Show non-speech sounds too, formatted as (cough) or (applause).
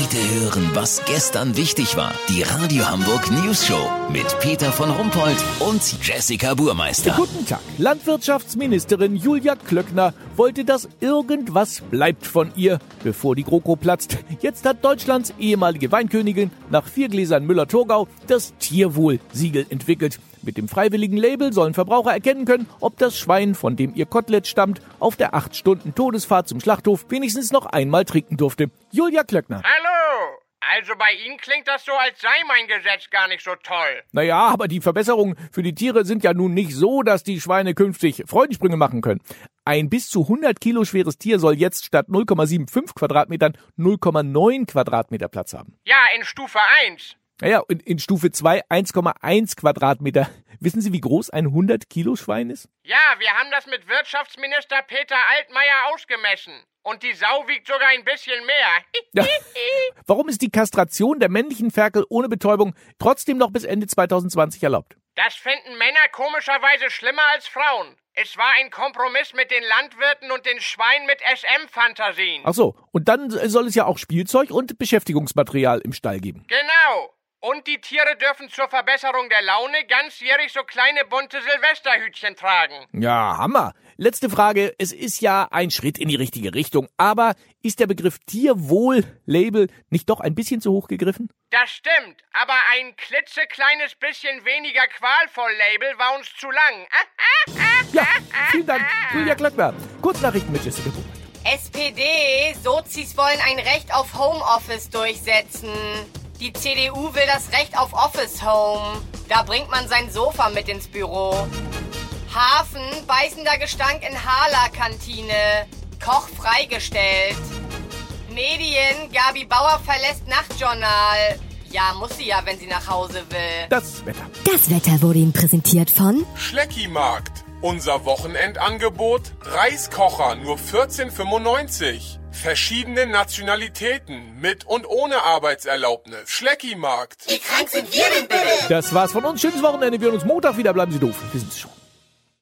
Heute hören, was gestern wichtig war. Die Radio Hamburg News Show mit Peter von Rumpold und Jessica Burmeister. Guten Tag. Landwirtschaftsministerin Julia Klöckner wollte, dass irgendwas bleibt von ihr, bevor die GroKo platzt. Jetzt hat Deutschlands ehemalige Weinkönigin nach vier Gläsern Müller-Thurgau das Tierwohl-Siegel entwickelt. Mit dem freiwilligen Label sollen Verbraucher erkennen können, ob das Schwein, von dem ihr Kotelett stammt, auf der 8 Stunden Todesfahrt zum Schlachthof wenigstens noch einmal trinken durfte. Julia Klöckner. Hallo! Also bei Ihnen klingt das so, als sei mein Gesetz gar nicht so toll. Naja, aber die Verbesserungen für die Tiere sind ja nun nicht so, dass die Schweine künftig Freudensprünge machen können. Ein bis zu 100 Kilo schweres Tier soll jetzt statt 0,75 Quadratmetern 0,9 Quadratmeter Platz haben. Ja, in Stufe 1. Naja, in, in Stufe 2 1,1 Quadratmeter. (laughs) Wissen Sie, wie groß ein 100 Kilo Schwein ist? Ja, wir haben das mit Wirtschaftsminister Peter Altmaier ausgemessen. Und die Sau wiegt sogar ein bisschen mehr. (laughs) Warum ist die Kastration der männlichen Ferkel ohne Betäubung trotzdem noch bis Ende 2020 erlaubt? Das fänden Männer komischerweise schlimmer als Frauen. Es war ein Kompromiss mit den Landwirten und den Schweinen mit SM-Fantasien. Ach so, und dann soll es ja auch Spielzeug und Beschäftigungsmaterial im Stall geben. Genau. Und die Tiere dürfen zur Verbesserung der Laune ganzjährig so kleine bunte Silvesterhütchen tragen. Ja, Hammer. Letzte Frage. Es ist ja ein Schritt in die richtige Richtung, aber ist der Begriff Tierwohl-Label nicht doch ein bisschen zu hoch gegriffen? Das stimmt, aber ein klitzekleines bisschen weniger Qualvoll-Label war uns zu lang. (laughs) Ja, vielen Dank, Julia Klöckner. Kurznachrichten mit Jessica Buchmann. SPD, Sozis wollen ein Recht auf Homeoffice durchsetzen. Die CDU will das Recht auf Office Home. Da bringt man sein Sofa mit ins Büro. Hafen, beißender Gestank in Hala-Kantine. Koch freigestellt. Medien, Gabi Bauer verlässt Nachtjournal. Ja, muss sie ja, wenn sie nach Hause will. Das Wetter. Das Wetter wurde Ihnen präsentiert von Schleckimarkt. Unser Wochenendangebot: Reiskocher nur 14,95. Verschiedene Nationalitäten mit und ohne Arbeitserlaubnis. Schleckimarkt. Wie krank sind wir denn bitte? Das war's von uns. Schönes Wochenende. Wir hören uns Montag wieder. Bleiben Sie doof. Wir sind's schon.